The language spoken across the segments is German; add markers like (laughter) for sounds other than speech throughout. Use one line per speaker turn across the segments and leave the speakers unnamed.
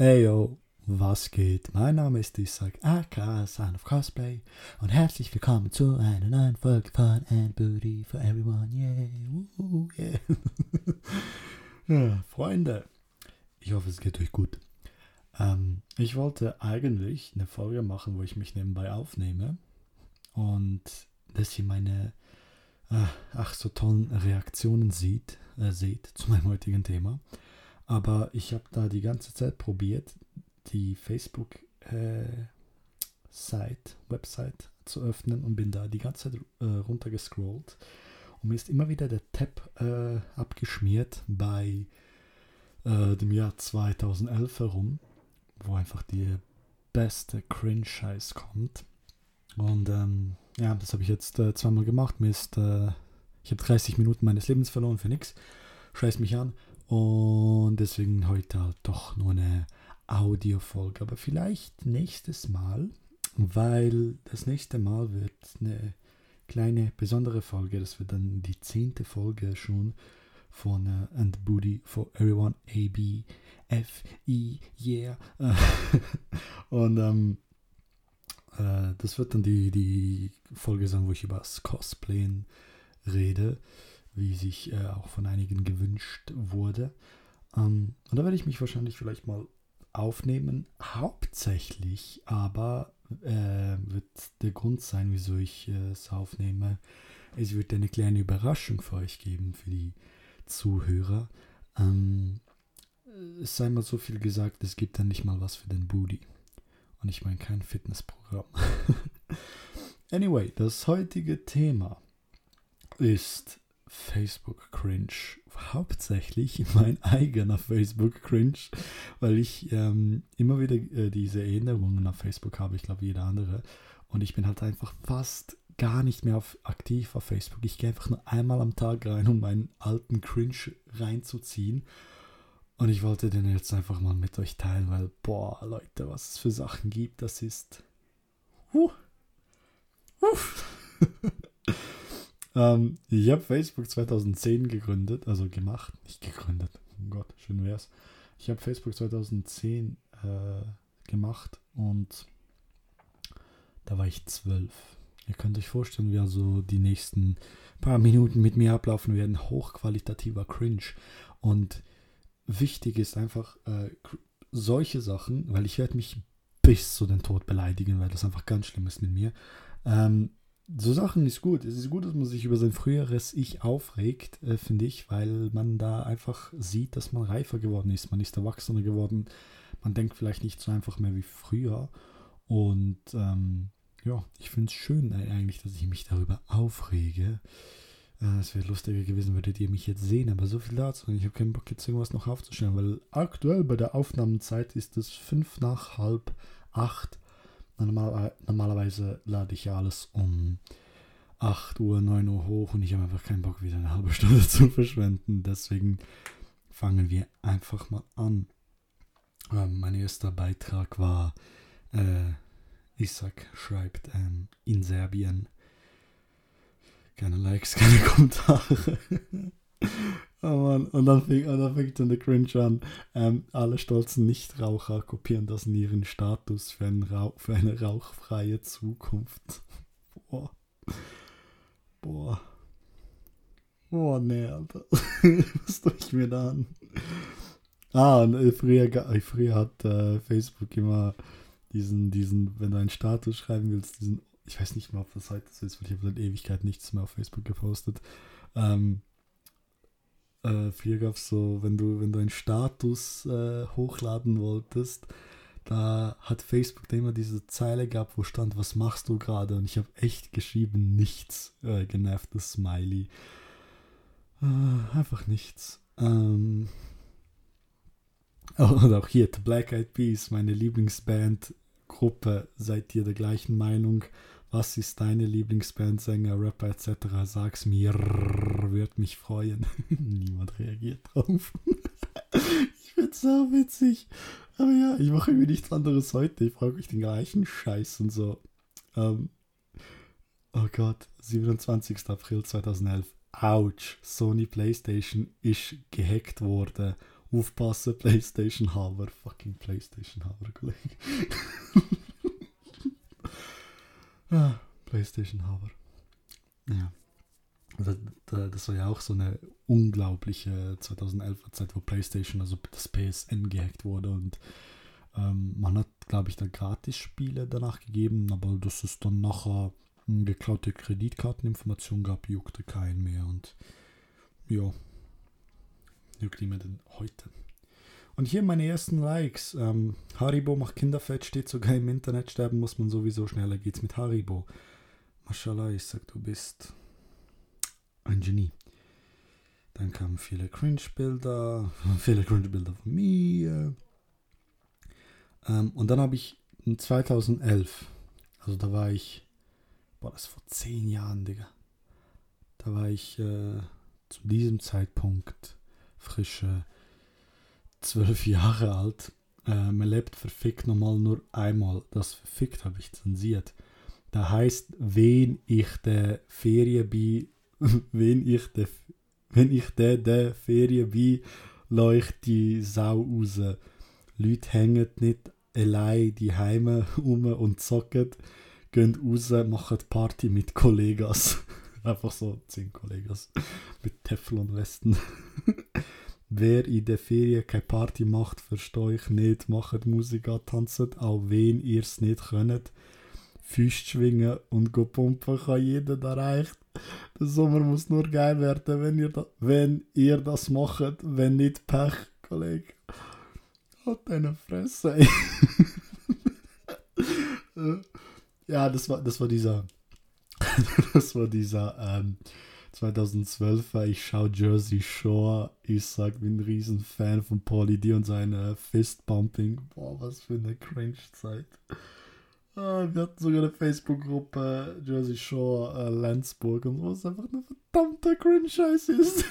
Eyo, was geht? Mein Name ist Isaac, aka Son of Cosplay und herzlich willkommen zu einer neuen Folge von And Booty for Everyone, yeah, woo, yeah. (laughs) ja, Freunde, ich hoffe es geht euch gut. Ähm, ich wollte eigentlich eine Folge machen, wo ich mich nebenbei aufnehme und dass ihr meine äh, ach so tollen Reaktionen sieht, äh, seht zu meinem heutigen Thema. Aber ich habe da die ganze Zeit probiert, die Facebook-Site, äh, Website zu öffnen und bin da die ganze Zeit äh, runtergescrollt. Und mir ist immer wieder der Tab äh, abgeschmiert bei äh, dem Jahr 2011 herum, wo einfach die beste Cringe-Scheiß kommt. Und ähm, ja, das habe ich jetzt äh, zweimal gemacht. Mir ist, äh, ich habe 30 Minuten meines Lebens verloren für nichts. Scheiß mich an. Und deswegen heute halt doch nur eine Audiofolge. Aber vielleicht nächstes Mal, weil das nächste Mal wird eine kleine besondere Folge. Das wird dann die zehnte Folge schon von uh, And Booty for Everyone A, B, F, E, Yeah. (laughs) Und ähm, äh, das wird dann die, die Folge sein, wo ich über das Cosplayen rede wie sich äh, auch von einigen gewünscht wurde. Ähm, und da werde ich mich wahrscheinlich vielleicht mal aufnehmen. Hauptsächlich aber äh, wird der Grund sein, wieso ich äh, es aufnehme. Es wird eine kleine Überraschung für euch geben, für die Zuhörer. Ähm, es sei mal so viel gesagt, es gibt dann nicht mal was für den Booty. Und ich meine kein Fitnessprogramm. (laughs) anyway, das heutige Thema ist Facebook Cringe. Hauptsächlich (laughs) mein eigener Facebook Cringe, weil ich ähm, immer wieder äh, diese Erinnerungen auf Facebook habe, ich glaube jeder andere. Und ich bin halt einfach fast gar nicht mehr auf, aktiv auf Facebook. Ich gehe einfach nur einmal am Tag rein, um meinen alten Cringe reinzuziehen. Und ich wollte den jetzt einfach mal mit euch teilen, weil, boah, Leute, was es für Sachen gibt, das ist. Huh. Uff. (laughs) Ähm, ich habe Facebook 2010 gegründet, also gemacht, nicht gegründet. Oh Gott, schön wär's. Ich habe Facebook 2010 äh, gemacht und da war ich zwölf. Ihr könnt euch vorstellen, wie also die nächsten paar Minuten mit mir ablaufen werden. Hochqualitativer Cringe. Und wichtig ist einfach äh, solche Sachen, weil ich werde mich bis zu den Tod beleidigen, weil das einfach ganz schlimm ist mit mir. Ähm, so Sachen ist gut. Es ist gut, dass man sich über sein früheres Ich aufregt, äh, finde ich, weil man da einfach sieht, dass man reifer geworden ist. Man ist erwachsener geworden. Man denkt vielleicht nicht so einfach mehr wie früher. Und ähm, ja, ich finde es schön äh, eigentlich, dass ich mich darüber aufrege. Äh, es wäre lustiger gewesen, würdet ihr mich jetzt sehen, aber so viel dazu. Ich habe keinen Bock, jetzt irgendwas noch aufzustellen, weil aktuell bei der Aufnahmezeit ist es fünf nach halb acht Normal, normalerweise lade ich ja alles um 8 Uhr, 9 Uhr hoch und ich habe einfach keinen Bock, wieder eine halbe (laughs) Stunde zu verschwenden. Deswegen fangen wir einfach mal an. Ähm, mein erster Beitrag war, äh, Isaac schreibt ähm, in Serbien. Keine Likes, (laughs) keine Kommentare. (laughs) Oh Mann. Und dann fängt, und dann, der Cringe an. Ähm, alle stolzen Nichtraucher kopieren das in ihren Status für, für eine rauchfreie Zukunft. (laughs) Boah. Boah. Boah, nee, Alter. (laughs) Was tue ich mir da an? Ah, und äh, früher, äh, früher hat äh, Facebook immer diesen, diesen, wenn du einen Status schreiben willst, diesen, ich weiß nicht mal, ob das heute so ist, weil ich habe seit Ewigkeit nichts mehr auf Facebook gepostet. Ähm, äh, früher gab es so, wenn du, wenn du einen Status äh, hochladen wolltest, da hat Facebook immer diese Zeile gehabt, wo stand, was machst du gerade? Und ich habe echt geschrieben, nichts. Äh, genervtes Smiley. Äh, einfach nichts. Ähm, (laughs) und auch hier, The Black Eyed Peas, meine Lieblingsband, Gruppe, seid ihr der gleichen Meinung? Was ist deine Lieblingsband, Sänger, Rapper etc.? Sag's mir, wird mich freuen. (laughs) Niemand reagiert drauf. (laughs) ich find's so witzig. Aber ja, ich mache irgendwie nichts anderes heute. Ich frage mich den gleichen Scheiß und so. Ähm, oh Gott, 27. April 2011. Autsch, Sony PlayStation ist gehackt worden Aufpassen, Playstation Haber. Fucking Playstation Haber, Kollege. (laughs) ah, Playstation Haber. Ja. Das, das war ja auch so eine unglaubliche 2011er Zeit, wo PlayStation, also das PSN gehackt wurde und ähm, man hat, glaube ich, da Gratis-Spiele danach gegeben, aber dass es dann nachher geklaute Kreditkarteninformationen gab, juckte keinen mehr und ja, juckt niemand denn heute. Und hier meine ersten Likes. Ähm, Haribo macht Kinderfett, steht sogar im Internet. Sterben muss man sowieso schneller geht's mit Haribo. Mashallah, ich sag, du bist ein Genie. Dann kamen viele Cringe-Bilder, (laughs) viele Cringe-Bilder von mir. Ähm, und dann habe ich in 2011, also da war ich, boah, das ist vor zehn Jahren, Digga. Da war ich äh, zu diesem Zeitpunkt frische zwölf Jahre alt. Äh, man lebt verfickt nochmal nur einmal. Das verfickt habe ich zensiert. Da heißt, wen ich der Ferien bei, (laughs) wen ich der, wenn ich der der Ferien bei, leucht die Sau raus. Leute hängen nicht allein die Heime (laughs) um und zocken, gehen raus, machen Party mit Kollegas. (laughs) Einfach so zehn Kollegas mit Teflonwesten. Wer in der Ferien keine Party macht, verstehe ich nicht. Macht Musik an, tanzt, auch wenn ihr es nicht könnt. Füße schwingen und pumpen kann jeder erreicht. Der Sommer muss nur geil werden, wenn ihr, da, wenn ihr das macht. Wenn nicht Pech, Kollege. Hat deine Fresse, ey. (laughs) ja, das war, das war dieser. (laughs) das war dieser ähm, 2012er. Ich schaue Jersey Shore. Ich sag, bin ein riesen Fan von Paulie D und seine Fistpumping. Boah, was für eine Cringe-Zeit. Ah, wir hatten sogar eine Facebook-Gruppe Jersey Shore äh, Landsburg und so, was einfach eine verdammte Cringe-Scheiß ist.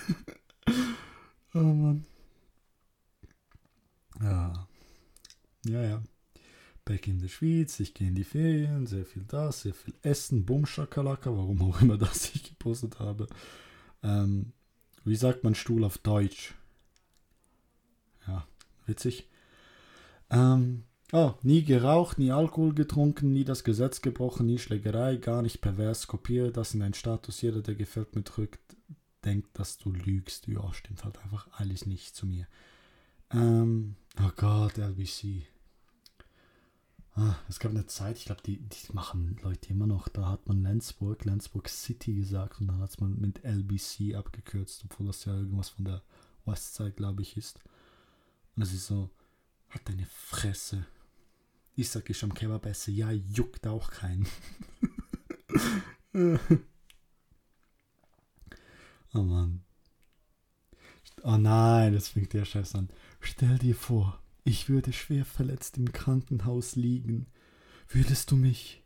(laughs) oh Mann. Ja. Ja, ja. Back in the Schweiz, ich gehe in die Ferien, sehr viel das, sehr viel Essen, Bumschakalaka, warum auch immer (laughs) das ich gepostet habe. Ähm, wie sagt man Stuhl auf Deutsch? Ja, witzig. Ähm, oh, nie geraucht, nie Alkohol getrunken, nie das Gesetz gebrochen, nie Schlägerei, gar nicht pervers, kopiere das in deinen Status. Jeder, der gefällt mir drückt, denkt, dass du lügst. Ja, stimmt halt einfach alles nicht zu mir. Ähm, oh Gott, LBC. Ah, es gab eine Zeit, ich glaube, die, die machen Leute immer noch. Da hat man Lenzburg, Lenzburg City gesagt und dann hat man mit LBC abgekürzt, obwohl das ja irgendwas von der Westside, glaube ich, ist. Und es ist so, hat deine Fresse. Ich sag, ich am Kebab esse, ja, juckt auch keinen. (laughs) oh Mann. Oh nein, das fängt der Scheiß an. Stell dir vor, ich würde schwer verletzt im Krankenhaus liegen. Würdest du mich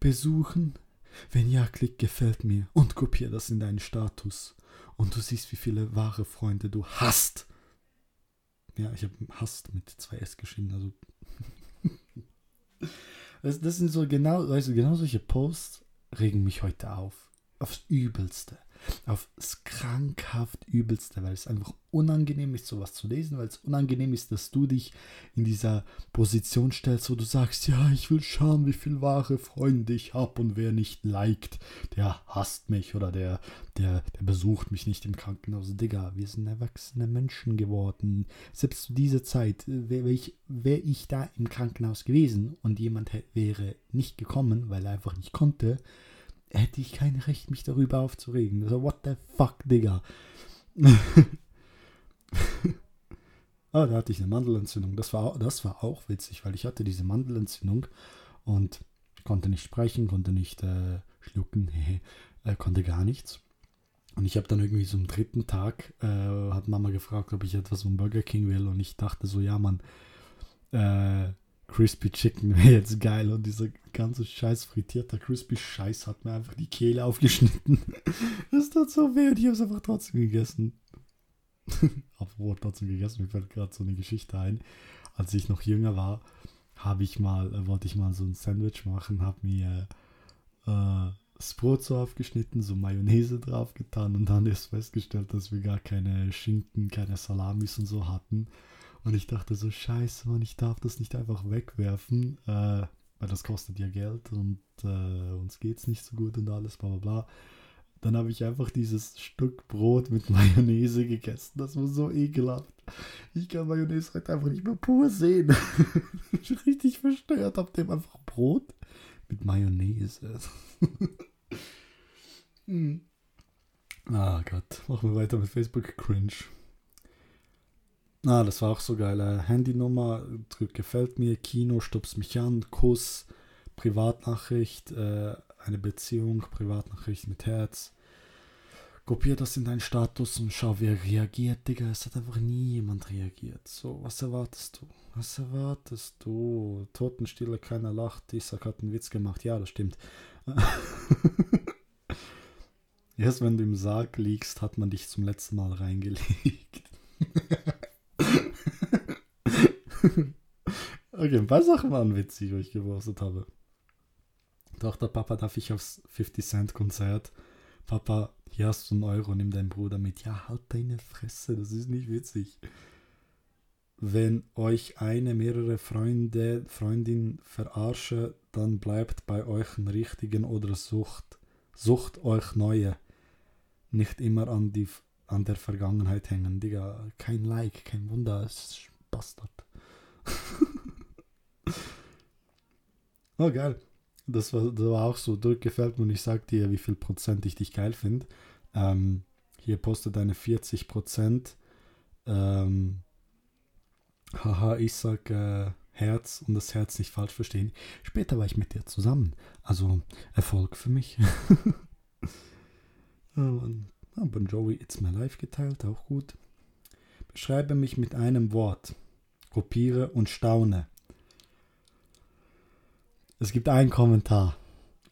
besuchen? Wenn ja, klick gefällt mir und kopier das in deinen Status. Und du siehst, wie viele wahre Freunde du hast. Ja, ich habe hast mit zwei S geschrieben, also. (laughs) das, das sind so genau, du, genau solche Posts regen mich heute auf. Aufs Übelste aufs krankhaft übelste, weil es einfach unangenehm ist, sowas zu lesen, weil es unangenehm ist, dass du dich in dieser Position stellst, wo du sagst, ja, ich will schauen, wie viel wahre Freunde ich habe und wer nicht liked, der hasst mich oder der, der, der besucht mich nicht im Krankenhaus. Digga, wir sind erwachsene Menschen geworden. Selbst zu dieser Zeit wäre ich, wär ich da im Krankenhaus gewesen und jemand wäre nicht gekommen, weil er einfach nicht konnte, hätte ich kein Recht, mich darüber aufzuregen. Also, what the fuck, Digga. (laughs) ah, da hatte ich eine Mandelentzündung. Das war, das war auch witzig, weil ich hatte diese Mandelentzündung und konnte nicht sprechen, konnte nicht äh, schlucken, (laughs) äh, konnte gar nichts. Und ich habe dann irgendwie so am dritten Tag, äh, hat Mama gefragt, ob ich etwas vom Burger King will. Und ich dachte so, ja, Mann, äh, Crispy Chicken wäre jetzt geil und dieser ganze scheiß frittierter Crispy Scheiß hat mir einfach die Kehle aufgeschnitten. (laughs) Das tut so weh und ich habe es einfach trotzdem gegessen. (laughs) Apropos trotzdem gegessen, mir fällt gerade so eine Geschichte ein. Als ich noch jünger war, habe ich mal, äh, wollte ich mal so ein Sandwich machen, habe mir äh, das aufgeschnitten, so Mayonnaise drauf getan und dann erst festgestellt, dass wir gar keine Schinken, keine Salamis und so hatten. Und ich dachte so, scheiße, Mann, ich darf das nicht einfach wegwerfen, äh, weil das kostet ja Geld und äh, uns geht's nicht so gut und alles, bla bla bla. Dann habe ich einfach dieses Stück Brot mit (laughs) Mayonnaise gegessen. Das war so ekelhaft. Ich kann Mayonnaise heute einfach nicht mehr pur sehen. (laughs) ich bin richtig verstört. Habt ihr einfach Brot mit Mayonnaise? (laughs) hm. Ah Gott, machen wir weiter mit Facebook Cringe. Ah, das war auch so geil. Äh, Handynummer, drück gefällt mir, Kino, stupst mich an, Kuss, Privatnachricht, äh, eine Beziehung, Privatnachricht mit Herz. Kopier das in deinen Status und schau, wer reagiert, Digga. Es hat einfach nie jemand reagiert. So, was erwartest du? Was erwartest du? Totenstille, keiner lacht. Isaac hat einen Witz gemacht. Ja, das stimmt. (laughs) Erst wenn du im Sarg liegst, hat man dich zum letzten Mal reingelegt. (laughs) okay, ein paar Sachen waren witzig, wo ich gewurstet habe. Tochter, Papa, darf ich aufs 50 Cent Konzert? Papa, hier hast du einen Euro, nimm deinen Bruder mit. Ja, halt deine Fresse, das ist nicht witzig. Wenn euch eine, mehrere Freunde, Freundin verarsche, dann bleibt bei euch einen richtigen oder sucht, sucht euch neue. Nicht immer an, die, an der Vergangenheit hängen. Digga, kein Like, kein Wunder, es ist Bastard. (laughs) oh, geil. Das war, das war auch so durchgefällt und ich sag dir, wie viel Prozent ich dich geil finde. Ähm, hier postet eine 40 Prozent. Ähm, haha, ich sag äh, Herz und das Herz nicht falsch verstehen. Später war ich mit dir zusammen. Also Erfolg für mich. (laughs) und, ja, Bon Jovi It's My Life geteilt, auch gut. Beschreibe mich mit einem Wort. Kopiere und staune. Es gibt einen Kommentar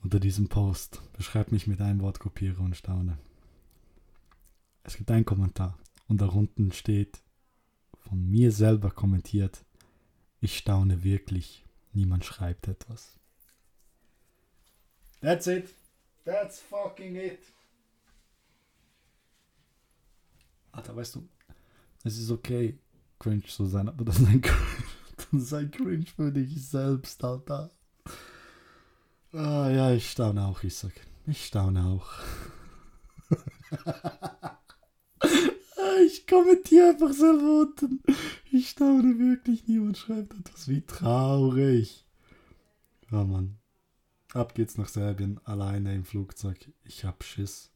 unter diesem Post. Beschreib mich mit einem Wort, kopiere und staune. Es gibt einen Kommentar und darunter steht von mir selber kommentiert. Ich staune wirklich. Niemand schreibt etwas. That's it. That's fucking it. Alter, weißt du, es ist okay, cringe zu sein, aber das ist ein Cringe, (laughs) das ist ein cringe für dich selbst, Alter. Ah, ja, ich staune auch, Isaac. Ich staune auch. (laughs) ich kommentiere einfach selber unten. Ich staune wirklich. Niemand schreibt etwas. Wie traurig. Ja, Mann. Ab geht's nach Serbien. Alleine im Flugzeug. Ich hab Schiss.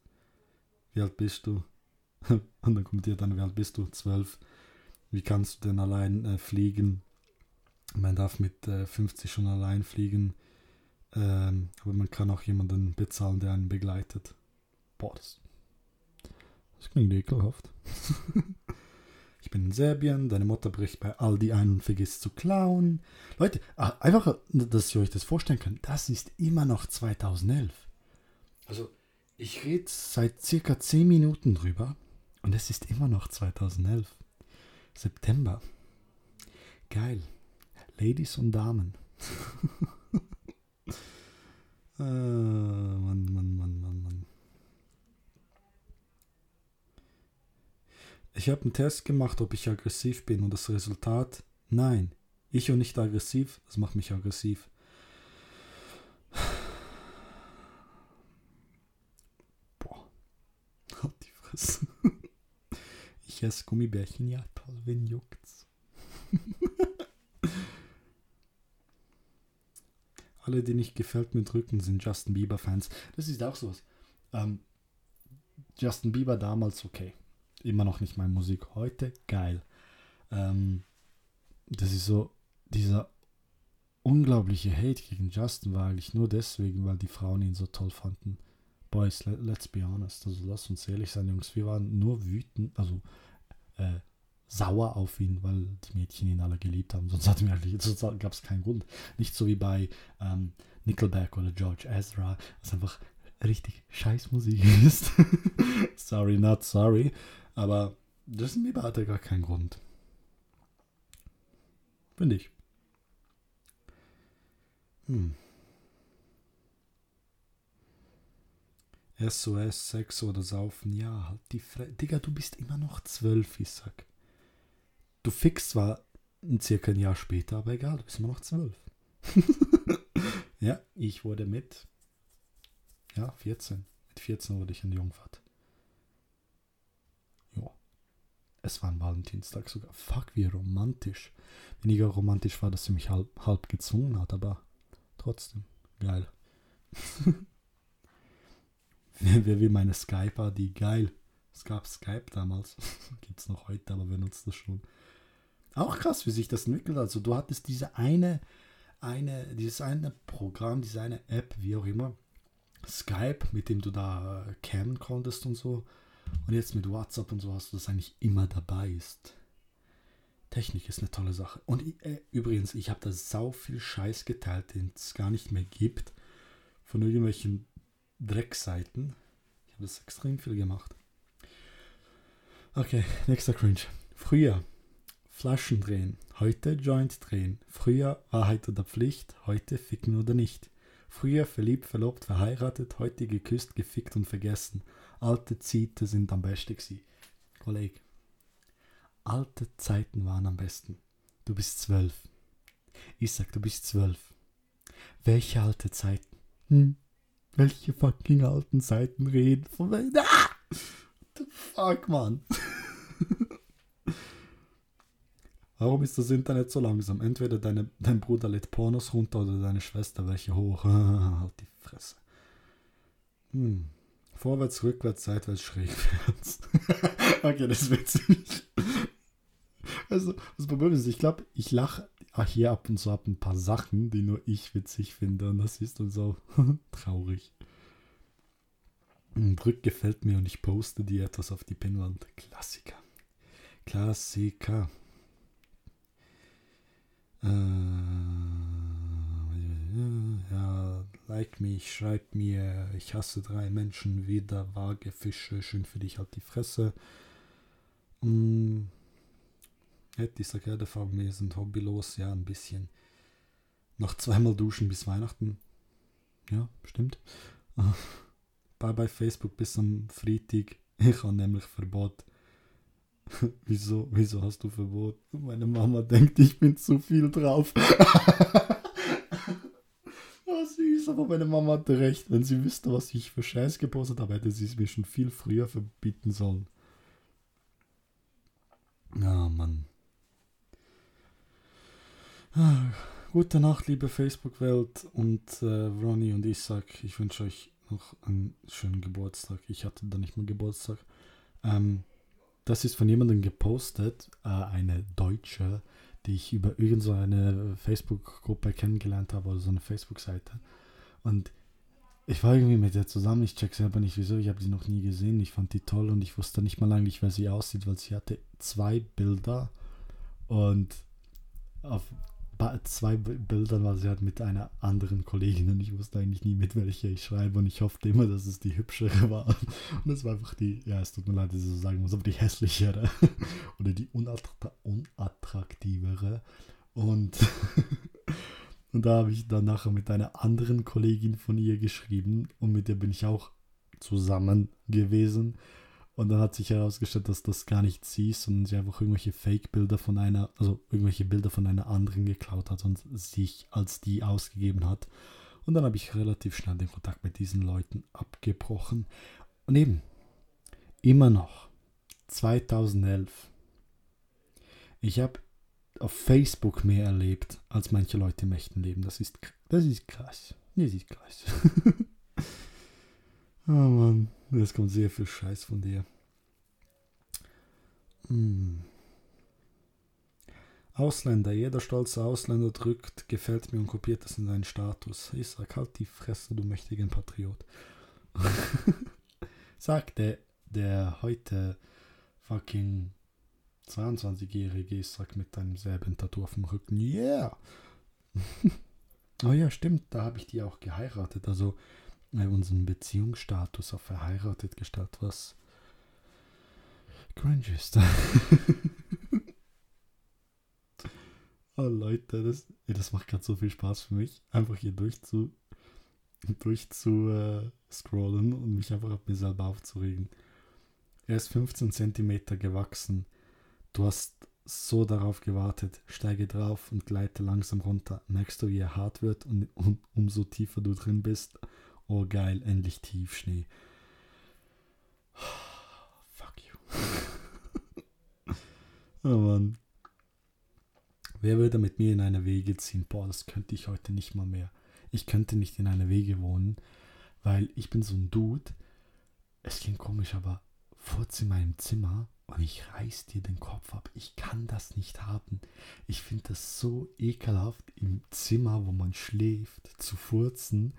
Wie alt bist du? (laughs) Und dann kommentiert dann, wie alt bist du? Zwölf. Wie kannst du denn allein äh, fliegen? Man darf mit äh, 50 schon allein fliegen. Ähm, aber man kann auch jemanden bezahlen, der einen begleitet. Boah, das, das klingt ekelhaft. (laughs) ich bin in Serbien, deine Mutter bricht bei Aldi ein und vergisst zu klauen. Leute, ah, einfach, dass ihr euch das vorstellen könnt, das ist immer noch 2011. Also, ich rede seit circa 10 Minuten drüber und es ist immer noch 2011. September. Geil. Ladies und Damen. (laughs) Äh, Mann, Mann, Mann, Mann, Mann. Ich habe einen Test gemacht, ob ich aggressiv bin und das Resultat, nein. Ich und nicht aggressiv, das macht mich aggressiv. Boah. (laughs) Halt die Fresse. (laughs) Ich esse Gummibärchen, ja toll, wen juckt's? Alle, die nicht gefällt mir drücken, sind Justin Bieber-Fans. Das ist auch sowas. Ähm, Justin Bieber damals okay. Immer noch nicht meine Musik. Heute geil. Ähm, das ist so, dieser unglaubliche Hate gegen Justin war eigentlich nur deswegen, weil die Frauen ihn so toll fanden. Boys, let, let's be honest. Also lass uns ehrlich sein, Jungs. Wir waren nur wütend, also äh, sauer auf ihn, weil die Mädchen ihn alle geliebt haben. (laughs) Sonst, wir eigentlich, sonst gab es keinen Grund. Nicht so wie bei ähm, Nickelback oder George Ezra, was einfach richtig scheiß Musik (laughs) ist. sorry, not sorry. Aber Justin Bieber hatte gar keinen Grund. Finde ich. Hm. SOS, Sex oder Saufen. Ja, halt die Fre Digga, du bist immer noch zwölf, ich sag. Du fixst zwar circa ein Jahr später, aber egal, du bist immer noch zwölf. (laughs) ja, ich wurde mit, ja, 14. Mit 14 wurde ich in die Jungfahrt. Ja. Es war ein Valentinstag sogar. Fuck, wie romantisch. Weniger romantisch war, dass sie mich halb, halb gezwungen hat, aber trotzdem, geil. (laughs) Wer will meine Skype die geil. Es gab Skype damals. (laughs) Gibt es noch heute, aber benutzt das schon. Auch krass, wie sich das entwickelt. Also du hattest diese eine, eine, dieses eine Programm, diese eine App, wie auch immer, Skype, mit dem du da cammen konntest und so. Und jetzt mit WhatsApp und so hast du das eigentlich immer dabei ist. Technik ist eine tolle Sache. Und äh, übrigens, ich habe da sau viel Scheiß geteilt, den es gar nicht mehr gibt. Von irgendwelchen Dreckseiten. Ich habe das extrem viel gemacht. Okay, nächster Cringe. Früher Flaschen drehen, heute Joint drehen. Früher Wahrheit oder Pflicht, heute ficken oder nicht. Früher verliebt, verlobt, verheiratet, heute geküsst, gefickt und vergessen. Alte Zeiten sind am besten gewesen. Kollege, alte Zeiten waren am besten. Du bist zwölf. Ich sag, du bist zwölf. Welche alte Zeiten? Hm? Welche fucking alten Zeiten reden von Ah! The fuck, man. (laughs) Warum ist das Internet so langsam? Entweder deine, dein Bruder lädt Pornos runter oder deine Schwester welche hoch. (laughs) halt die Fresse. Hm. Vorwärts, rückwärts, seitwärts, schrägwärts. (laughs) okay, das ist witzig. Also, das Problem ist, ich glaube, ich lache hier ab und zu ab ein paar Sachen, die nur ich witzig finde. Und das ist dann so (laughs) traurig. Ein Brück gefällt mir und ich poste dir etwas auf die Pinwand. Klassiker. Klassiker. Äh, ja, like mich, schreib mir, ich hasse drei Menschen, wieder vage Fische, schön für dich, halt die Fresse. Mm, hätte ich gesagt, wir sind hobbylos, ja, ein bisschen. Noch zweimal duschen bis Weihnachten. Ja, stimmt. (laughs) Bye bye Facebook bis am Freitag. Ich habe nämlich Verbot. (laughs) wieso, wieso hast du Verbot? Meine Mama denkt, ich bin zu viel drauf. (laughs) oh, süß, aber meine Mama hatte recht. Wenn sie wüsste, was ich für Scheiß gepostet habe, hätte sie es mir schon viel früher verbieten sollen. Ja, oh, Mann. Ah, gute Nacht, liebe Facebook-Welt und äh, Ronny und Isaac. Ich wünsche euch noch einen schönen Geburtstag. Ich hatte da nicht mehr Geburtstag. Ähm, das ist von jemandem gepostet, äh, eine Deutsche, die ich über irgendeine Facebook-Gruppe kennengelernt habe oder so eine Facebook-Seite. Und ich war irgendwie mit der zusammen, ich check selber nicht wieso, ich habe sie noch nie gesehen, ich fand die toll und ich wusste nicht mal eigentlich, wer sie aussieht, weil sie hatte zwei Bilder. Und auf zwei Bildern war sie halt mit einer anderen Kollegin und ich wusste eigentlich nie, mit welcher ich schreibe und ich hoffte immer, dass es die hübschere war. (laughs) Und es war einfach die, ja, es tut mir leid, dass ich so sagen muss, aber die hässlichere (laughs) oder die unattra unattraktivere. Und, (laughs) und da habe ich dann nachher mit einer anderen Kollegin von ihr geschrieben und mit der bin ich auch zusammen gewesen. Und dann hat sich herausgestellt, dass das gar nicht sie ist, sondern sie einfach irgendwelche Fake-Bilder von einer, also irgendwelche Bilder von einer anderen geklaut hat und sich als die ausgegeben hat. Und dann habe ich relativ schnell den Kontakt mit diesen Leuten abgebrochen. Und eben, immer noch, 2011. Ich habe auf Facebook mehr erlebt, als manche Leute im echten Leben. Das ist, das ist krass. Das ist krass. (laughs) oh Mann. Es kommt sehr viel Scheiß von dir. Hm. Ausländer, jeder stolze Ausländer drückt, gefällt mir und kopiert das in seinen Status. Ich sag halt die Fresse, du mächtigen Patriot. (laughs) Sagt der, der heute fucking 22-jährige Isaac mit deinem selben Tattoo auf dem Rücken. Yeah! (laughs) oh ja, stimmt, da habe ich die auch geheiratet. Also unseren Beziehungsstatus auf verheiratet gestellt, was cringe ist. (laughs) oh Leute, das, das macht gerade so viel Spaß für mich, einfach hier durchzu durchzuscrollen und mich einfach auf mir selber aufzuregen. Er ist 15 cm gewachsen. Du hast so darauf gewartet. Steige drauf und gleite langsam runter. Merkst du, wie er hart wird und, und umso tiefer du drin bist. Oh geil, endlich Tiefschnee. Fuck you. (laughs) oh Mann. Wer würde mit mir in eine Wege ziehen? Boah, das könnte ich heute nicht mal mehr. Ich könnte nicht in eine Wege wohnen, weil ich bin so ein Dude. Es klingt komisch, aber furz in meinem Zimmer und ich reiß dir den Kopf ab. Ich kann das nicht haben. Ich finde das so ekelhaft, im Zimmer, wo man schläft, zu furzen.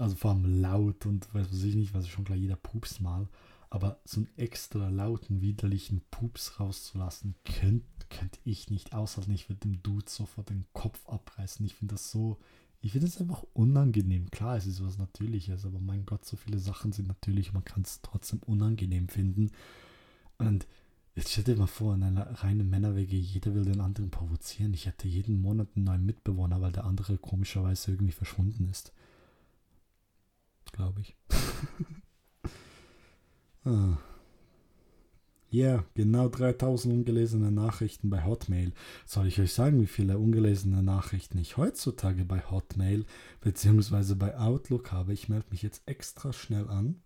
Also vor allem laut und weiß ich nicht, was schon klar, jeder pups mal. Aber so einen extra lauten, widerlichen Pups rauszulassen, könnte könnt ich nicht aushalten. Ich würde dem Dude sofort den Kopf abreißen. Ich finde das so ich finde es einfach unangenehm. Klar, es ist was Natürliches, aber mein Gott, so viele Sachen sind natürlich, man kann es trotzdem unangenehm finden. Und jetzt stell dir mal vor, in einer reinen Männerwege, jeder will den anderen provozieren. Ich hätte jeden Monat einen neuen Mitbewohner, weil der andere komischerweise irgendwie verschwunden ist. Glaube ich. (laughs) ah. Ja, yeah, genau 3000 ungelesene Nachrichten bei Hotmail. Soll ich euch sagen, wie viele ungelesene Nachrichten ich heutzutage bei Hotmail bzw. bei Outlook habe? Ich melde mich jetzt extra schnell an.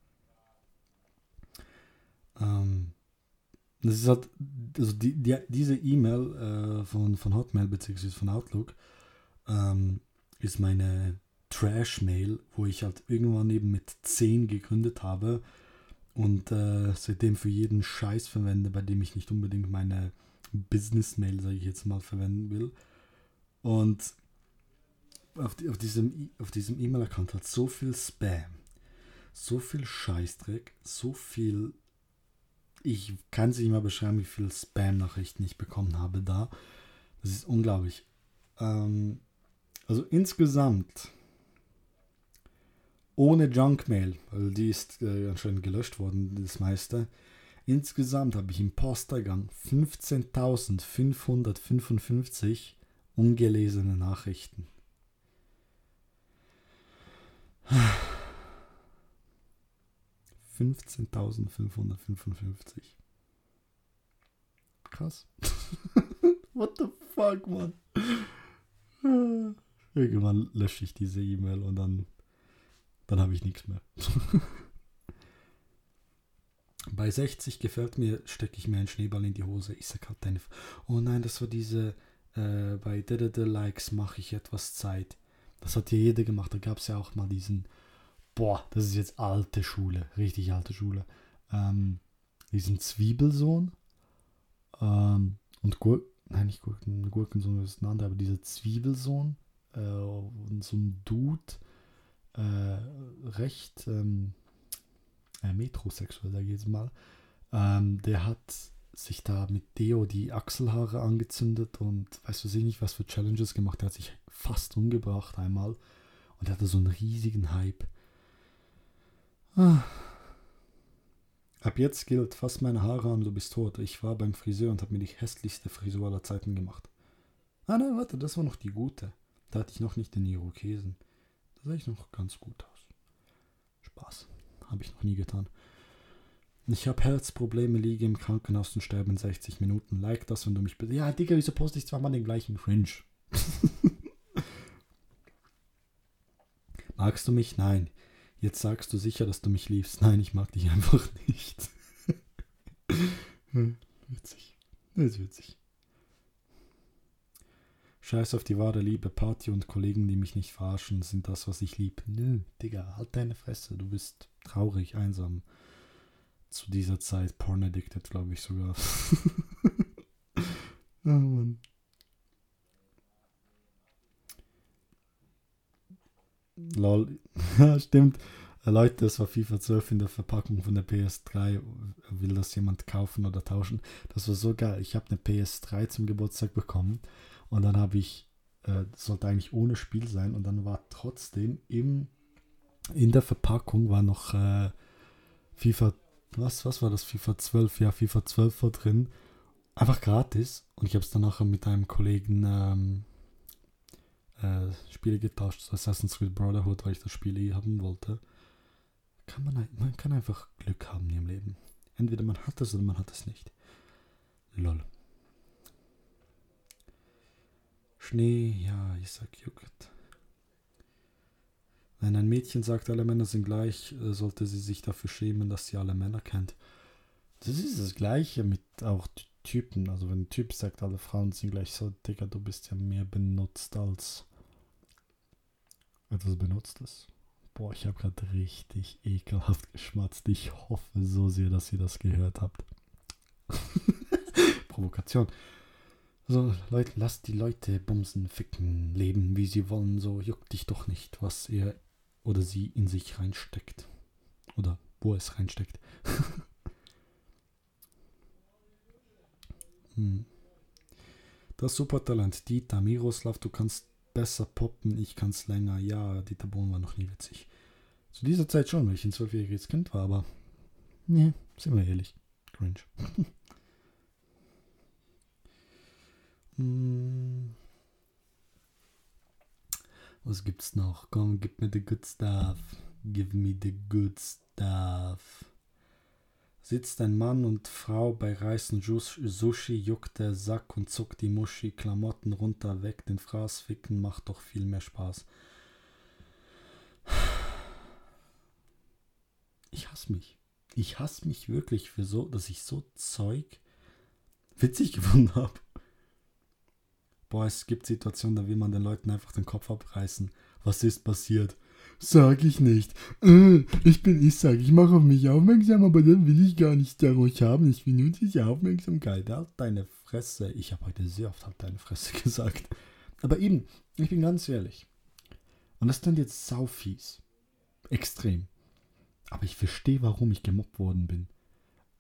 Ähm, das ist halt, also die, die, diese E-Mail äh, von, von Hotmail bzw. von Outlook ähm, ist meine Trash-Mail, wo ich halt irgendwann eben mit 10 gegründet habe und äh, seitdem für jeden Scheiß verwende, bei dem ich nicht unbedingt meine Business-Mail, sage ich jetzt mal, verwenden will. Und auf, die, auf diesem auf diesem E-Mail-Account hat so viel Spam, so viel Scheißdreck, so viel. Ich kann es nicht mal beschreiben, wie viel Spam-Nachrichten ich bekommen habe da. Das ist unglaublich. Ähm, also insgesamt ohne Junkmail, weil die ist äh, anscheinend gelöscht worden, das meiste. Insgesamt habe ich im Posteingang 15.555 ungelesene Nachrichten. Fünfzehntausendfünfhundertfünfundfünfzig. Krass. (laughs) What the fuck, man? Irgendwann lösche ich diese E-Mail und dann dann habe ich nichts mehr. (laughs) Bei 60 gefällt mir, stecke ich mir einen Schneeball in die Hose. Ich sage halt deine. Oh nein, das war diese. Äh, bei DDD Likes mache ich etwas Zeit. Das hat ja jeder gemacht. Da gab es ja auch mal diesen. Boah, das ist jetzt alte Schule. Richtig alte Schule. Ähm, diesen Zwiebelsohn. Ähm, und Gurken. Nein, nicht Gurken. Gurkensohn ist ein anderer, aber dieser Zwiebelsohn. Äh, und so ein Dude äh, recht ähm, äh, metrosexuell, sage ich jetzt mal. Ähm, der hat sich da mit Deo die Achselhaare angezündet und weiß was ich nicht, was für Challenges gemacht. Er hat sich fast umgebracht einmal und hatte so einen riesigen Hype. Ah. Ab jetzt gilt, fass meine Haare an, du bist tot. Ich war beim Friseur und habe mir die hässlichste Frisur aller Zeiten gemacht. Ah nein, warte, das war noch die gute. Da hatte ich noch nicht den Irokesen. Sah ich noch ganz gut aus. Spaß. Habe ich noch nie getan. Ich habe Herzprobleme, liege im Krankenhaus und sterbe in 60 Minuten. Like das, wenn du mich. Ja, Digga, wieso poste ich zweimal den gleichen Cringe? (laughs) Magst du mich? Nein. Jetzt sagst du sicher, dass du mich liebst. Nein, ich mag dich (laughs) einfach nicht. (laughs) witzig. Das ist witzig. Scheiß auf die wahre Liebe, Party und Kollegen, die mich nicht verarschen, sind das, was ich lieb. Nö, Digga, halt deine Fresse, du bist traurig, einsam. Zu dieser Zeit porn addicted, glaube ich sogar. oh (laughs) Mann. Lol. (laughs) Ja, stimmt. Äh, Leute, es war FIFA 12 in der Verpackung von der PS3. Will das jemand kaufen oder tauschen? Das war so geil. Ich habe eine PS3 zum Geburtstag bekommen und dann habe ich, äh, sollte eigentlich ohne Spiel sein, und dann war trotzdem im, in der Verpackung war noch äh, FIFA, was, was war das? FIFA 12, ja, FIFA 12 war drin. Einfach gratis. Und ich habe es dann nachher mit einem Kollegen ähm, äh, Spiele getauscht, Assassin's Creed Brotherhood, weil ich das Spiel eh haben wollte. Kann man, man kann einfach Glück haben im Leben. Entweder man hat es oder man hat es nicht. Lol. Schnee, ja, ich sag juckt. Wenn ein Mädchen sagt, alle Männer sind gleich, äh, sollte sie sich dafür schämen, dass sie alle Männer kennt. Das ist das Gleiche mit auch Typen. Also wenn ein Typ sagt, alle Frauen sind gleich so, Digga, du bist ja mehr benutzt als etwas Benutztes. Boah, ich habe gerade richtig ekelhaft geschmatzt. Ich hoffe so sehr, dass ihr das gehört habt. (laughs) Provokation. So, Leute, lasst die Leute bumsen, ficken, leben, wie sie wollen. So, juckt dich doch nicht, was er oder sie in sich reinsteckt. Oder wo es reinsteckt. (laughs) hm. Das Supertalent, Dieter, Miroslav, du kannst besser poppen, ich kann's länger. Ja, Dieter Bohlen war noch nie witzig. Zu dieser Zeit schon, weil ich ein zwölfjähriges Kind war, aber. Nee, sind wir ehrlich. Cringe. (laughs) hm. Was gibt's noch? Komm, gib mir the good stuff. Give me the good stuff. Sitzt ein Mann und Frau bei Reis und Sushi, juckt der Sack und zuckt die Muschi, Klamotten runter, weg, den Fraß ficken, macht doch viel mehr Spaß. Ich hasse mich. Ich hasse mich wirklich für so, dass ich so Zeug witzig (laughs) gefunden habe boah, es gibt Situationen, da will man den Leuten einfach den Kopf abreißen. Was ist passiert? Sag ich nicht. Äh, ich bin ich sag, ich mache auf mich aufmerksam, aber dann will ich gar nicht dadurch haben. Ich will nur diese Aufmerksamkeit. Halt deine Fresse. Ich habe heute sehr oft halt deine Fresse (laughs) gesagt. Aber eben, ich bin ganz ehrlich. Und das klingt jetzt saufies. Extrem. Aber ich verstehe, warum ich gemobbt worden bin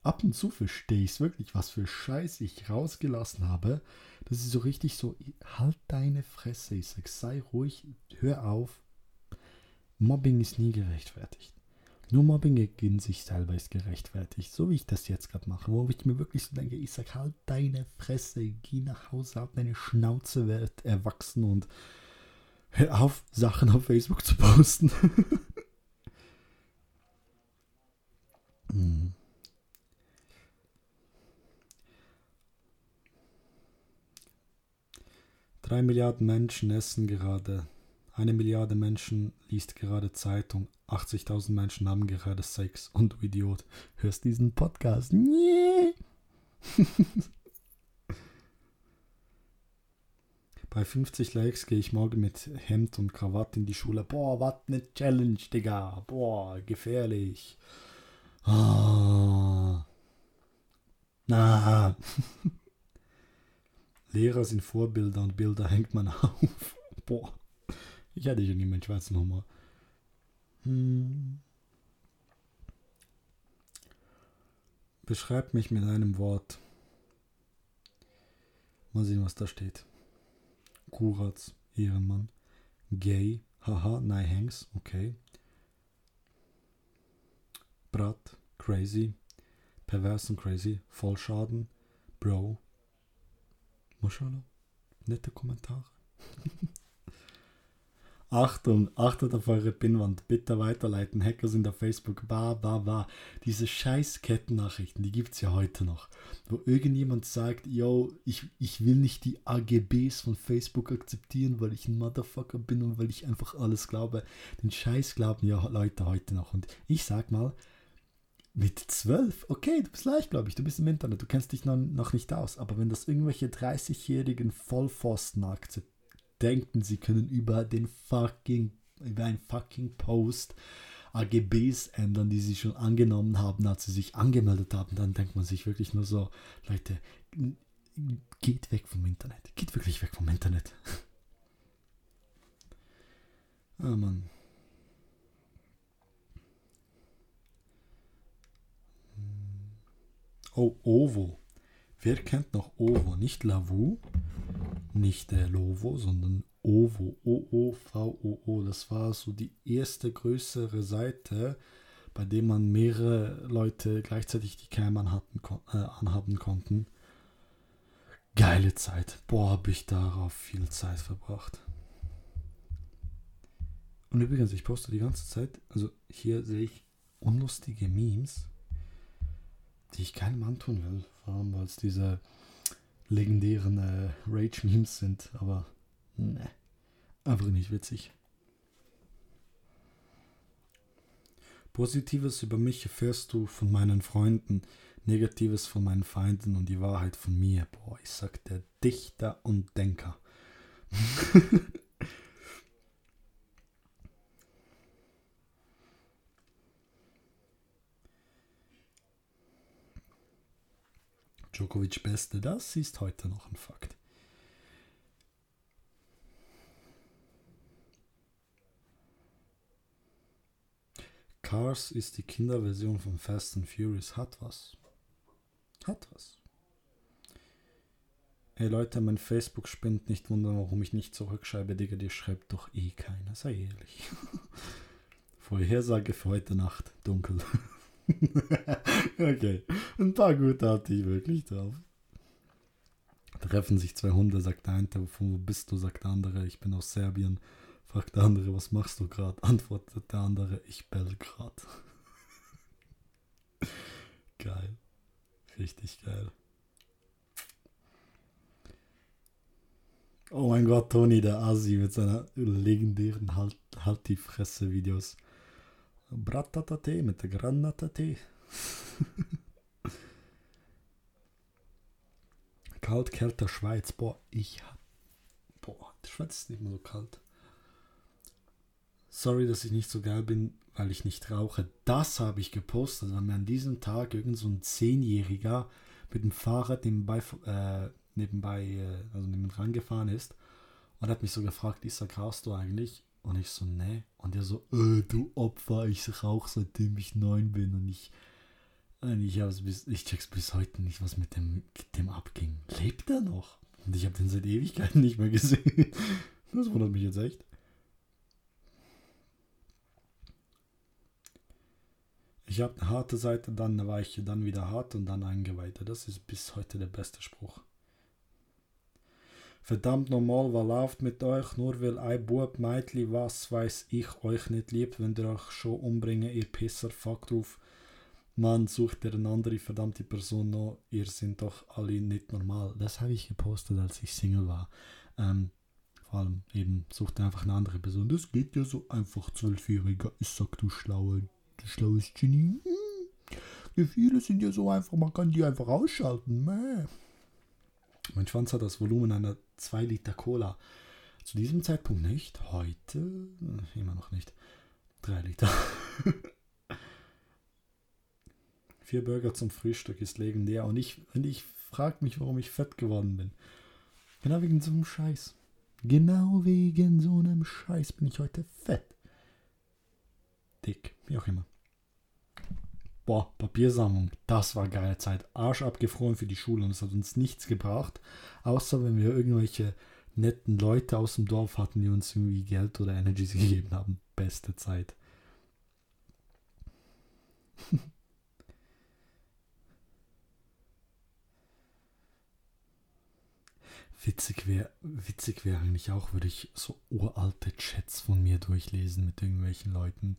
ab und zu verstehe ich es wirklich, was für Scheiß ich rausgelassen habe. Das ist so richtig so, halt deine Fresse. Ich sag, sei ruhig, hör auf. Mobbing ist nie gerechtfertigt. Nur Mobbing gegen sich selber ist gerechtfertigt. So wie ich das jetzt gerade mache, wo ich mir wirklich so denke, ich sag, halt deine Fresse, geh nach Hause, halt deine Schnauze, werd erwachsen und hör auf, Sachen auf Facebook zu posten. (laughs) hm. Drei Milliarden Menschen essen gerade. Eine Milliarde Menschen liest gerade Zeitung. 80.000 Menschen haben gerade Sex. Und du Idiot, hörst diesen Podcast. Nee. (laughs) Bei 50 Likes gehe ich morgen mit Hemd und Krawatte in die Schule. Boah, was ne Challenge, Digga. Boah, gefährlich. Ah. Na. (laughs) Lehrer sind Vorbilder und Bilder (laughs) hängt man auf. Boah, ich hatte schon niemand schwarzen Humor. Hm. Beschreib mich mit einem Wort. Mal sehen, was da steht. Kuratz, Ehrenmann. Gay, haha, nein, Hanks, okay. Brat, crazy. Pervers und crazy. Vollschaden. Bro, Mashallah. Nette Kommentare. (laughs) Achtung, achtet auf eure Pinnwand. Bitte weiterleiten. Hacker sind auf Facebook. Ba, ba, ba. Diese scheiß Kettennachrichten, die gibt es ja heute noch. Wo irgendjemand sagt, yo, ich, ich will nicht die AGBs von Facebook akzeptieren, weil ich ein Motherfucker bin und weil ich einfach alles glaube. Den Scheiß glauben ja Leute heute noch. Und ich sag mal, mit zwölf, okay, du bist leicht, glaube ich, du bist im Internet, du kennst dich noch, noch nicht aus. Aber wenn das irgendwelche 30-jährigen Vollpfosten denken, sie können über den fucking, über ein fucking Post AGBs ändern, die sie schon angenommen haben, als sie sich angemeldet haben, dann denkt man sich wirklich nur so, Leute, geht weg vom Internet. Geht wirklich weg vom Internet. (laughs) ah, Mann. Oh, Ovo. Wer kennt noch Ovo? Nicht Lavu, nicht der Lovo, sondern Ovo. O-O-V-O-O. Das war so die erste größere Seite, bei der man mehrere Leute gleichzeitig die Cam anhatten, äh, anhaben konnten. Geile Zeit. Boah, habe ich darauf viel Zeit verbracht. Und übrigens, ich poste die ganze Zeit, also hier sehe ich unlustige Memes, die ich keinem antun will. Vor allem, weil es diese legendären äh, Rage-Memes sind, aber ne, einfach nicht witzig. Positives über mich erfährst du von meinen Freunden, Negatives von meinen Feinden und die Wahrheit von mir. Boah, ich sag der Dichter und Denker. (laughs) Djokovic Beste, das ist heute noch ein Fakt. Cars ist die Kinderversion von Fast and Furious. Hat was. Hat was. Hey Leute, mein Facebook spinnt nicht wundern, warum ich nicht zurückschreibe. Digga, dir schreibt doch eh keiner. Sei ehrlich. (laughs) Vorhersage für heute Nacht. Dunkel. (laughs) (laughs) okay. Ein paar gute hatte ich wirklich drauf. Treffen sich zwei Hunde, sagt der eine, von wo bist du, sagt der andere, ich bin aus Serbien. Fragt der andere, was machst du gerade? Antwortet der andere, ich bell grad. (laughs) geil. Richtig geil. Oh mein Gott, Toni, der Asi mit seiner legendären Halt, halt die Fresse-Videos. Bratatate mit der Granatate. kalt, kälter Schweiz. Boah, ich hab. Boah, die Schweiz ist nicht mehr so kalt. Sorry, dass ich nicht so geil bin, weil ich nicht rauche. Das habe ich gepostet, weil mir an diesem Tag irgend so ein Zehnjähriger mit dem Fahrrad nebenbei, äh, nebenbei äh, also nebenan gefahren ist und hat mich so gefragt, Isa, rauchst du eigentlich? Und ich so, ne. Und er so, äh, du Opfer, ich rauche seitdem ich neun bin und ich, ich, bis, ich check's bis heute nicht, was mit dem, dem abging. Lebt er noch? Und ich habe den seit Ewigkeiten nicht mehr gesehen. (laughs) Das wundert mich jetzt echt. Ich habe eine harte Seite, dann eine weiche, dann wieder hart und dann eingeweihte. Das ist bis heute der beste Spruch. Verdammt normal, was läuft mit euch? Nur weil ein Bub, Meitli, was weiß ich, euch nicht liebt, wenn ihr euch schon umbringen, ihr Pisser, fuck drauf. Man sucht ihr eine andere verdammte Person noch, ihr sind doch alle nicht normal. Das habe ich gepostet, als ich Single war. Ähm, vor allem eben, sucht einfach eine andere Person. Das geht ja so einfach, Zwölfjähriger. Ich sag, du schlaue, du schlaues Genie. Hm. Gefühle sind ja so einfach, man kann die einfach ausschalten. Mäh. Mein Schwanz hat das Volumen einer 2 Liter Cola. Zu diesem Zeitpunkt nicht. Heute äh, immer noch nicht. 3 Liter. (laughs) Vier Burger zum Frühstück ist legendär. Und ich, und ich frage mich, warum ich fett geworden bin. Genau wegen so einem Scheiß. Genau wegen so einem Scheiß bin ich heute fett. Dick, wie auch immer. Boah, Papiersammlung, das war geile Zeit. Arsch abgefroren für die Schule und es hat uns nichts gebracht, außer wenn wir irgendwelche netten Leute aus dem Dorf hatten, die uns irgendwie Geld oder Energies (laughs) gegeben haben. Beste Zeit. (laughs) witzig wäre witzig wär eigentlich auch, würde ich so uralte Chats von mir durchlesen mit irgendwelchen Leuten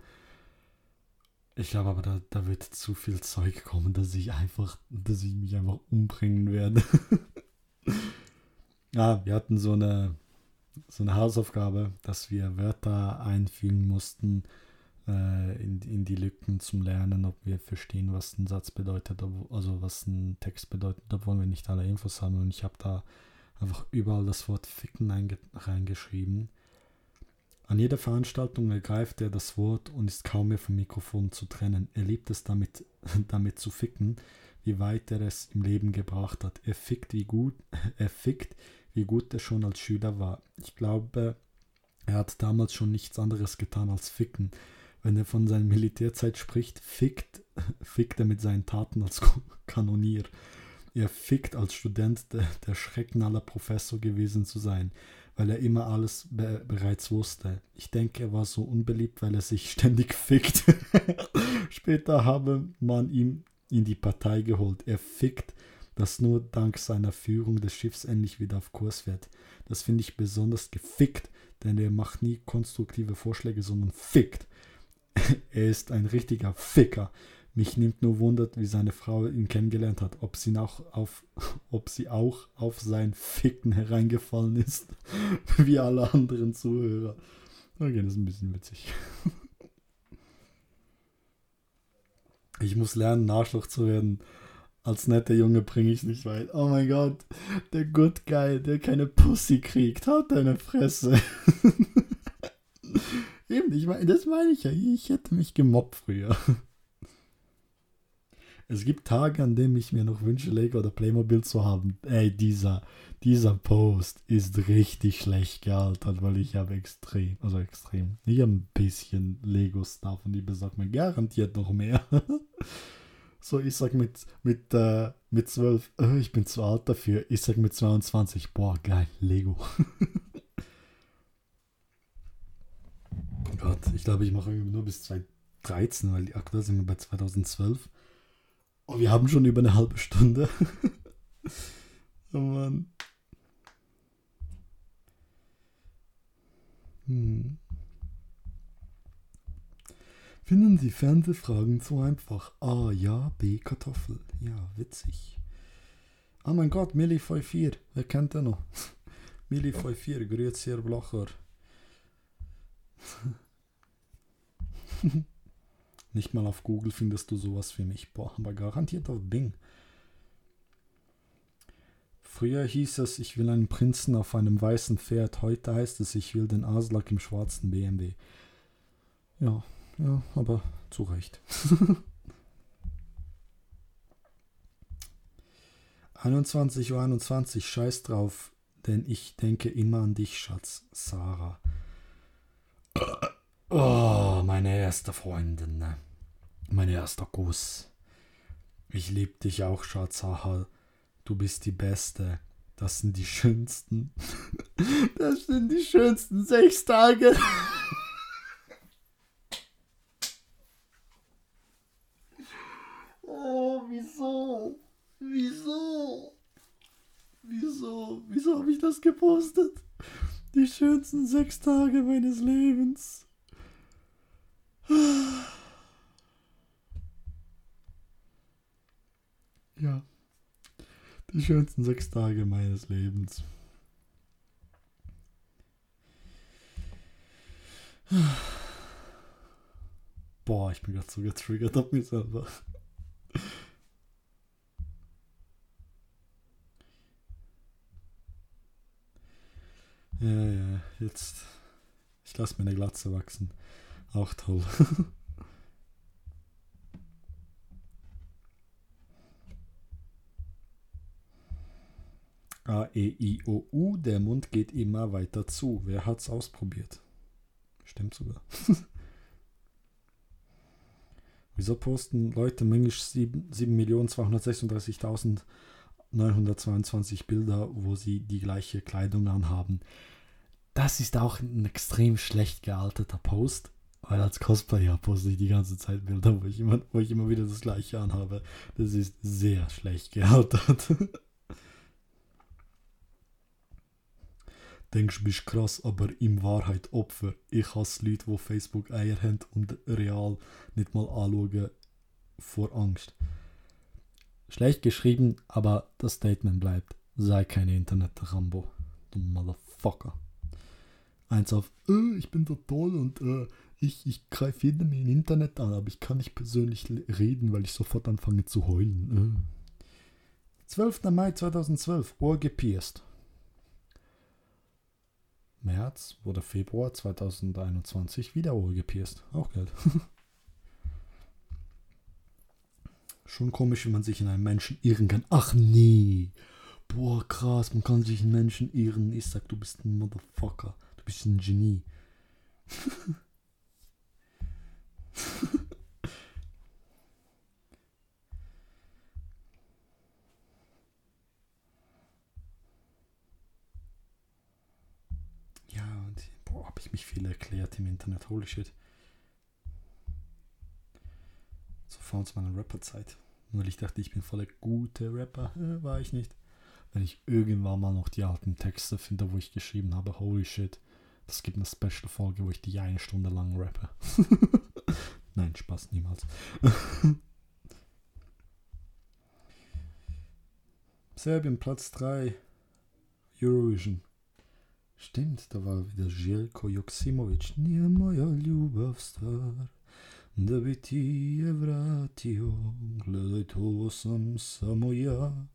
ich glaube aber, da, da wird zu viel Zeug kommen, dass ich einfach, dass ich mich einfach umbringen werde. ja, (laughs) wir hatten so eine, so eine Hausaufgabe, dass wir Wörter einfügen mussten äh, in, in die Lücken zum Lernen, ob wir verstehen, was ein Satz bedeutet, also was ein Text bedeutet, obwohl wir nicht alle Infos haben. Und ich habe da einfach überall das Wort Ficken reingeschrieben. An jeder Veranstaltung ergreift er das Wort und ist kaum mehr vom Mikrofon zu trennen. Er liebt es damit, (laughs) damit zu ficken, wie weit er es im Leben gebracht hat. Er fickt, wie gut, (laughs) er fickt, wie gut er schon als Schüler war. Ich glaube, er hat damals schon nichts anderes getan als ficken. Wenn er von seiner Militärzeit spricht, fickt, (laughs) fickt er mit seinen Taten als Kanonier. Er fickt als Student der, der Schrecken aller Professor gewesen zu sein weil er immer alles be bereits wusste. Ich denke, er war so unbeliebt, weil er sich (laughs) ständig fickt. Später habe man ihm in die Partei geholt. Er fickt, dass nur dank seiner Führung des Schiffs endlich wieder auf Kurs fährt. Das finde ich besonders gefickt, denn er macht nie konstruktive Vorschläge, sondern fickt. (laughs) er ist ein richtiger Ficker. Mich nimmt nur wundert, wie seine Frau ihn kennengelernt hat, ob sie, auch auf, (laughs) ob sie auch auf sein Ficken hereingefallen ist, (laughs) wie alle anderen Zuhörer. Okay, das ist ein bisschen witzig. Ich muss lernen, Arschloch zu werden. Als netter Junge bringe ich nicht weit. Oh mein Gott, der Good Guy, der keine Pussy kriegt, hat deine Fresse. (laughs) Eben, ich meine, das meine ich ja. Ich hätte mich gemobbt früher. Es gibt Tage, an denen ich mir noch wünsche, Lego oder Playmobil zu haben. Ey, dieser, dieser Post ist richtig schlecht gealtert, weil ich habe extrem, also extrem, nicht ein bisschen Lego-Stuff und die besagt mir garantiert noch mehr. (laughs) so, ich sag mit, mit, äh, mit 12, äh, ich bin zu alt dafür. Ich sag mit 22, boah, geil, Lego. (laughs) Gott, ich glaube, ich mache nur bis 2013, weil aktuell sind wir bei 2012. Oh, wir haben schon über eine halbe Stunde. (laughs) oh Mann. Hm. Finden Sie Fernsehfragen zu einfach? A, ja, B, Kartoffel. Ja, witzig. Oh mein Gott, Milli 54. Wer kennt den noch? (laughs) Milli 54, grüezi, Herr Blacher. (laughs) Nicht mal auf Google findest du sowas für mich. Boah, aber garantiert auf Bing. Früher hieß es, ich will einen Prinzen auf einem weißen Pferd. Heute heißt es, ich will den Aslak im schwarzen BMW. Ja, ja, aber zu Recht. (laughs) 21 Uhr 21, scheiß drauf, denn ich denke immer an dich, Schatz, Sarah. Oh, meine erste Freundin, ne? Mein erster Kuss. Ich lieb dich auch, Schatzacher. Du bist die Beste. Das sind die schönsten. (laughs) Das sind die schönsten sechs Tage. (laughs) Oh, wieso? Wieso? Wieso? Wieso habe ich das gepostet? Die schönsten sechs Tage meines Lebens. Ja. Die schönsten sechs Tage meines Lebens. Boah, ich bin gerade so getriggert auf mich selber. Ja, ja, jetzt. Ich lasse meine Glatze wachsen. Auch (laughs) toll. A, E, I, O, U. Der Mund geht immer weiter zu. Wer hat's ausprobiert? Stimmt sogar. (laughs) Wieso posten Leute manchmal 7.236.922 Bilder, wo sie die gleiche Kleidung anhaben? Das ist auch ein extrem schlecht gealterter Post, weil als Cosplayer poste ich die ganze Zeit Bilder, wo ich immer, wo ich immer wieder das gleiche anhabe. Das ist sehr schlecht gealtert. (laughs) Denkst, bist krass, aber in Wahrheit Opfer. Ich hasse Leute, die Facebook Eier haben und real nicht mal anschauen vor Angst. Schlecht geschrieben, aber das Statement bleibt. Sei keine Internet-Rambo. Du Motherfucker. Eins auf, äh, ich bin so toll und äh, ich, ich greife jedem im Internet an, aber ich kann nicht persönlich reden, weil ich sofort anfange zu heulen. Äh. 12. Mai 2012, Ohr gepierst. März oder Februar 2021 wieder Ohr gepierst. Auch Geld. (laughs) Schon komisch, wenn man sich in einen Menschen irren kann. Ach nee. Boah, krass, man kann sich in Menschen irren. Ich sag, du bist ein Motherfucker. Du bist ein Genie. (laughs) habe ich erklärt im Internet. Holy shit. So vor zu meiner Rapperzeit. Nur ich dachte, ich bin voll der gute Rapper. Äh, war ich nicht. Wenn ich irgendwann mal noch die alten Texte finde, wo ich geschrieben habe, holy shit, Das gibt eine Special-Folge, wo ich die eine Stunde lang rappe. (laughs) Nein, Spaß, niemals. (laughs) Serbien, Platz 3. Eurovision. Stimmt, da war wieder Jelko Joksimovic. Nije moja ljubav stvar, da bi ti je vratio. Gledaj, to sam samo ja.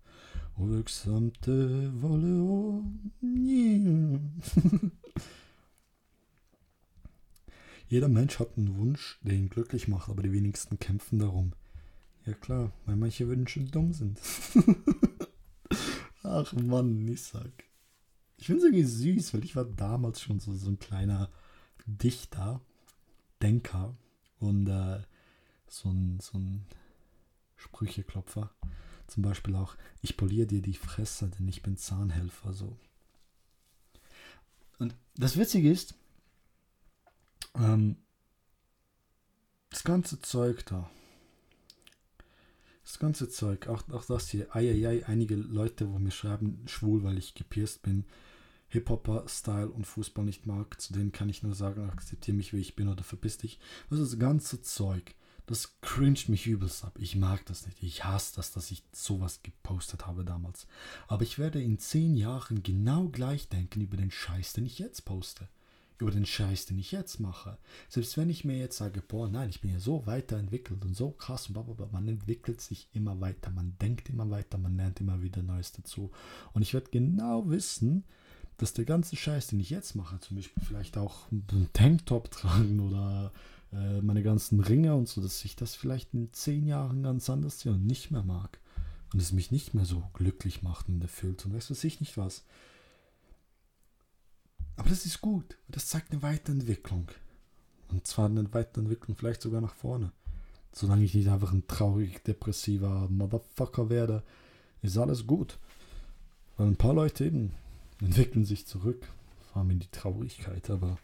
Uvijek sam te voleo. (laughs) Jeder Mensch hat einen Wunsch, der ihn glücklich macht, aber die wenigsten kämpfen darum. Ja klar, weil manche Wünsche dumm sind. (laughs) Ach Mann, ich sag. Ich finde es irgendwie süß, weil ich war damals schon so, so ein kleiner Dichter, Denker und äh, so, ein, so ein Sprücheklopfer. Zum Beispiel auch, ich poliere dir die Fresse, denn ich bin Zahnhelfer. So. Und das Witzige ist, ähm, das ganze Zeug da, das ganze Zeug, auch, auch das hier, eieiei, einige Leute, wo mir schreiben, schwul, weil ich gepierst bin, Hip-Hopper, Style und Fußball nicht mag, zu denen kann ich nur sagen, akzeptiere mich, wie ich bin oder verpiss dich. Das ist das ganze Zeug. Das cringet mich übelst ab. Ich mag das nicht. Ich hasse das, dass ich sowas gepostet habe damals. Aber ich werde in zehn Jahren genau gleich denken über den Scheiß, den ich jetzt poste. Über den Scheiß, den ich jetzt mache. Selbst wenn ich mir jetzt sage, boah, nein, ich bin ja so weiterentwickelt und so krass und blablabla. Man entwickelt sich immer weiter, man denkt immer weiter, man lernt immer wieder Neues dazu. Und ich werde genau wissen, dass der ganze Scheiß, den ich jetzt mache, zum Beispiel vielleicht auch einen Tanktop tragen oder äh, meine ganzen Ringe und so, dass ich das vielleicht in zehn Jahren ganz anders sehe und nicht mehr mag. Und es mich nicht mehr so glücklich macht und erfüllt und weiß was ich nicht was. Aber das ist gut. Das zeigt eine Weiterentwicklung. Und zwar eine Weiterentwicklung vielleicht sogar nach vorne. Solange ich nicht einfach ein traurig depressiver Motherfucker werde, ist alles gut. Weil ein paar Leute eben entwickeln sich zurück, fahren in die Traurigkeit, aber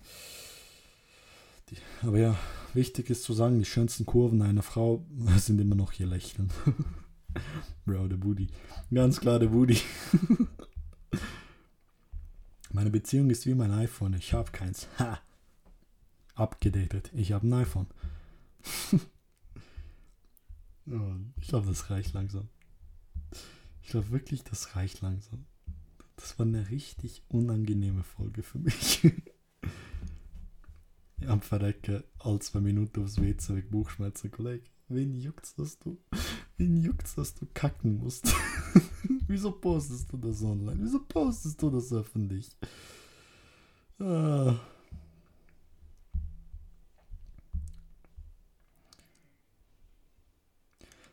die, aber ja, wichtig ist zu sagen, die schönsten Kurven einer Frau (laughs) sind immer noch ihr Lächeln. (laughs) Bro, der Booty. Ganz klar der Booty. (laughs) Meine Beziehung ist wie mein iPhone. Ich habe keins. Ha! Abgedatet. Ich habe ein iPhone. oh, ich glaube, das reicht langsam. Ich glaube wirklich, das reicht langsam. Das war eine richtig unangenehme Folge für mich. (laughs) Am Verrecke, all zwei Minuten aufs WC weg Buchschmerzen, Kollege. Wen juckt's, dass du, wen juckt's, dass du kacken musst? (laughs) Wieso postest du das online? Wieso postest du das öffentlich? Ah.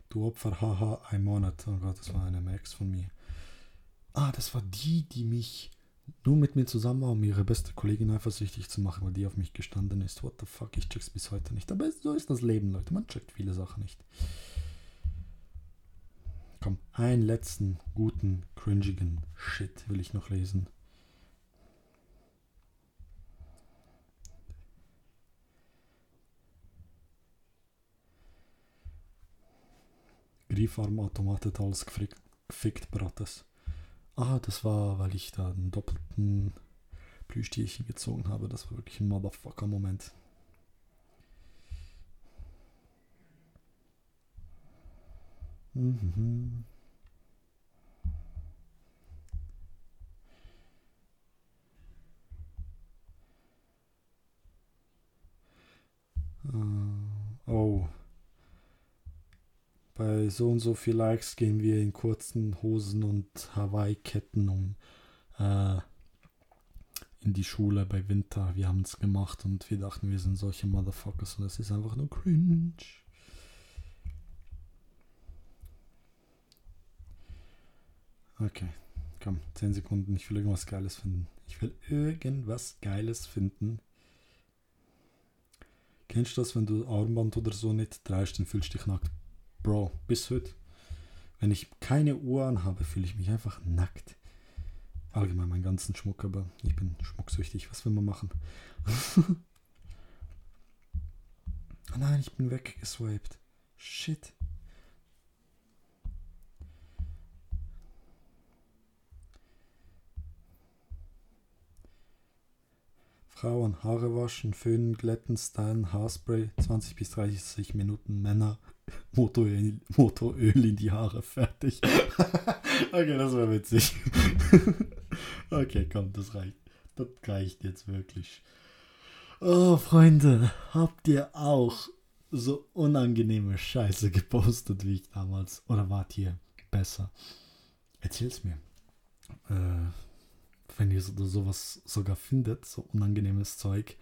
Du Opfer, haha, ein Monat. Oh Gott, das war eine Max von mir. Ah, das war die, die mich nur mit mir zusammen war, um ihre beste Kollegin eifersüchtig zu machen, weil die auf mich gestanden ist. What the fuck, ich check's bis heute nicht. Aber so ist das Leben, Leute. Man checkt viele Sachen nicht. Komm, einen letzten guten, cringigen Shit will ich noch lesen. Griefarmautomat hat alles gefickt, gefickt Brates. Ah, das war, weil ich da einen doppelten Plüschtierchen gezogen habe. Das war wirklich ein Motherfucker-Moment. Mhm. Uh, oh bei so und so viel Likes gehen wir in kurzen Hosen und Hawaii-Ketten um äh, in die Schule bei Winter. Wir haben es gemacht und wir dachten, wir sind solche Motherfuckers und das ist einfach nur cringe. Okay, komm, 10 Sekunden. Ich will irgendwas Geiles finden. Ich will irgendwas Geiles finden. Kennst du das, wenn du Armband oder so nicht dreist, dann fühlst du dich nackt? Bro, bis heute. Wenn ich keine Uhr anhabe, fühle ich mich einfach nackt. Allgemein meinen ganzen Schmuck, aber ich bin schmucksüchtig. Was will man machen? (laughs) oh nein, ich bin weggeswiped. Shit. Frauen Haare waschen, föhnen, glätten, stylen, Haarspray, 20 bis 30 Minuten Männer, (laughs) Motoröl, Motoröl in die Haare, fertig. (laughs) okay, das war witzig. (laughs) okay, komm, das reicht. Das reicht jetzt wirklich. Oh, Freunde, habt ihr auch so unangenehme Scheiße gepostet wie ich damals? Oder wart ihr besser? Erzähl's mir. Äh, wenn ihr so, sowas sogar findet, so unangenehmes Zeug,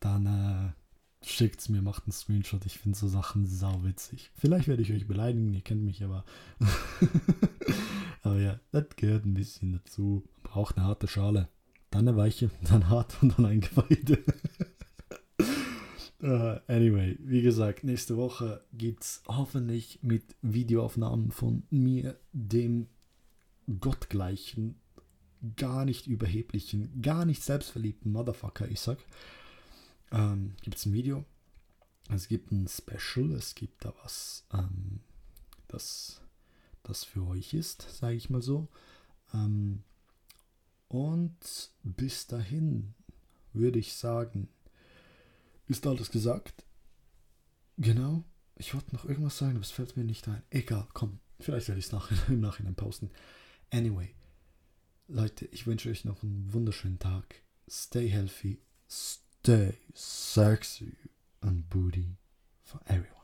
dann äh, schickt's mir, macht einen Screenshot. Ich finde so Sachen sauwitzig. Vielleicht werde ich euch beleidigen, ihr kennt mich aber. (laughs) aber ja, das gehört ein bisschen dazu. Man braucht eine harte Schale. Dann eine weiche, dann hart und dann ein Geweide. uh, (laughs) anyway, wie gesagt, nächste Woche gibt's hoffentlich mit Videoaufnahmen von mir, dem gottgleichen gar nicht überheblichen, gar nicht selbstverliebten Motherfucker, ich sag, ähm, gibt es ein Video. Es gibt ein Special, es gibt da was, ähm, das, das für euch ist, sage ich mal so. Ähm, und bis dahin würde ich sagen, ist alles gesagt? Genau. Ich wollte noch irgendwas sagen, aber es fällt mir nicht ein. Egal, komm. Vielleicht werde ich es nach, (laughs) im Nachhinein posten. Anyway, Leute, ich wünsche euch noch einen wunderschönen Tag. Stay healthy, stay sexy and booty for everyone.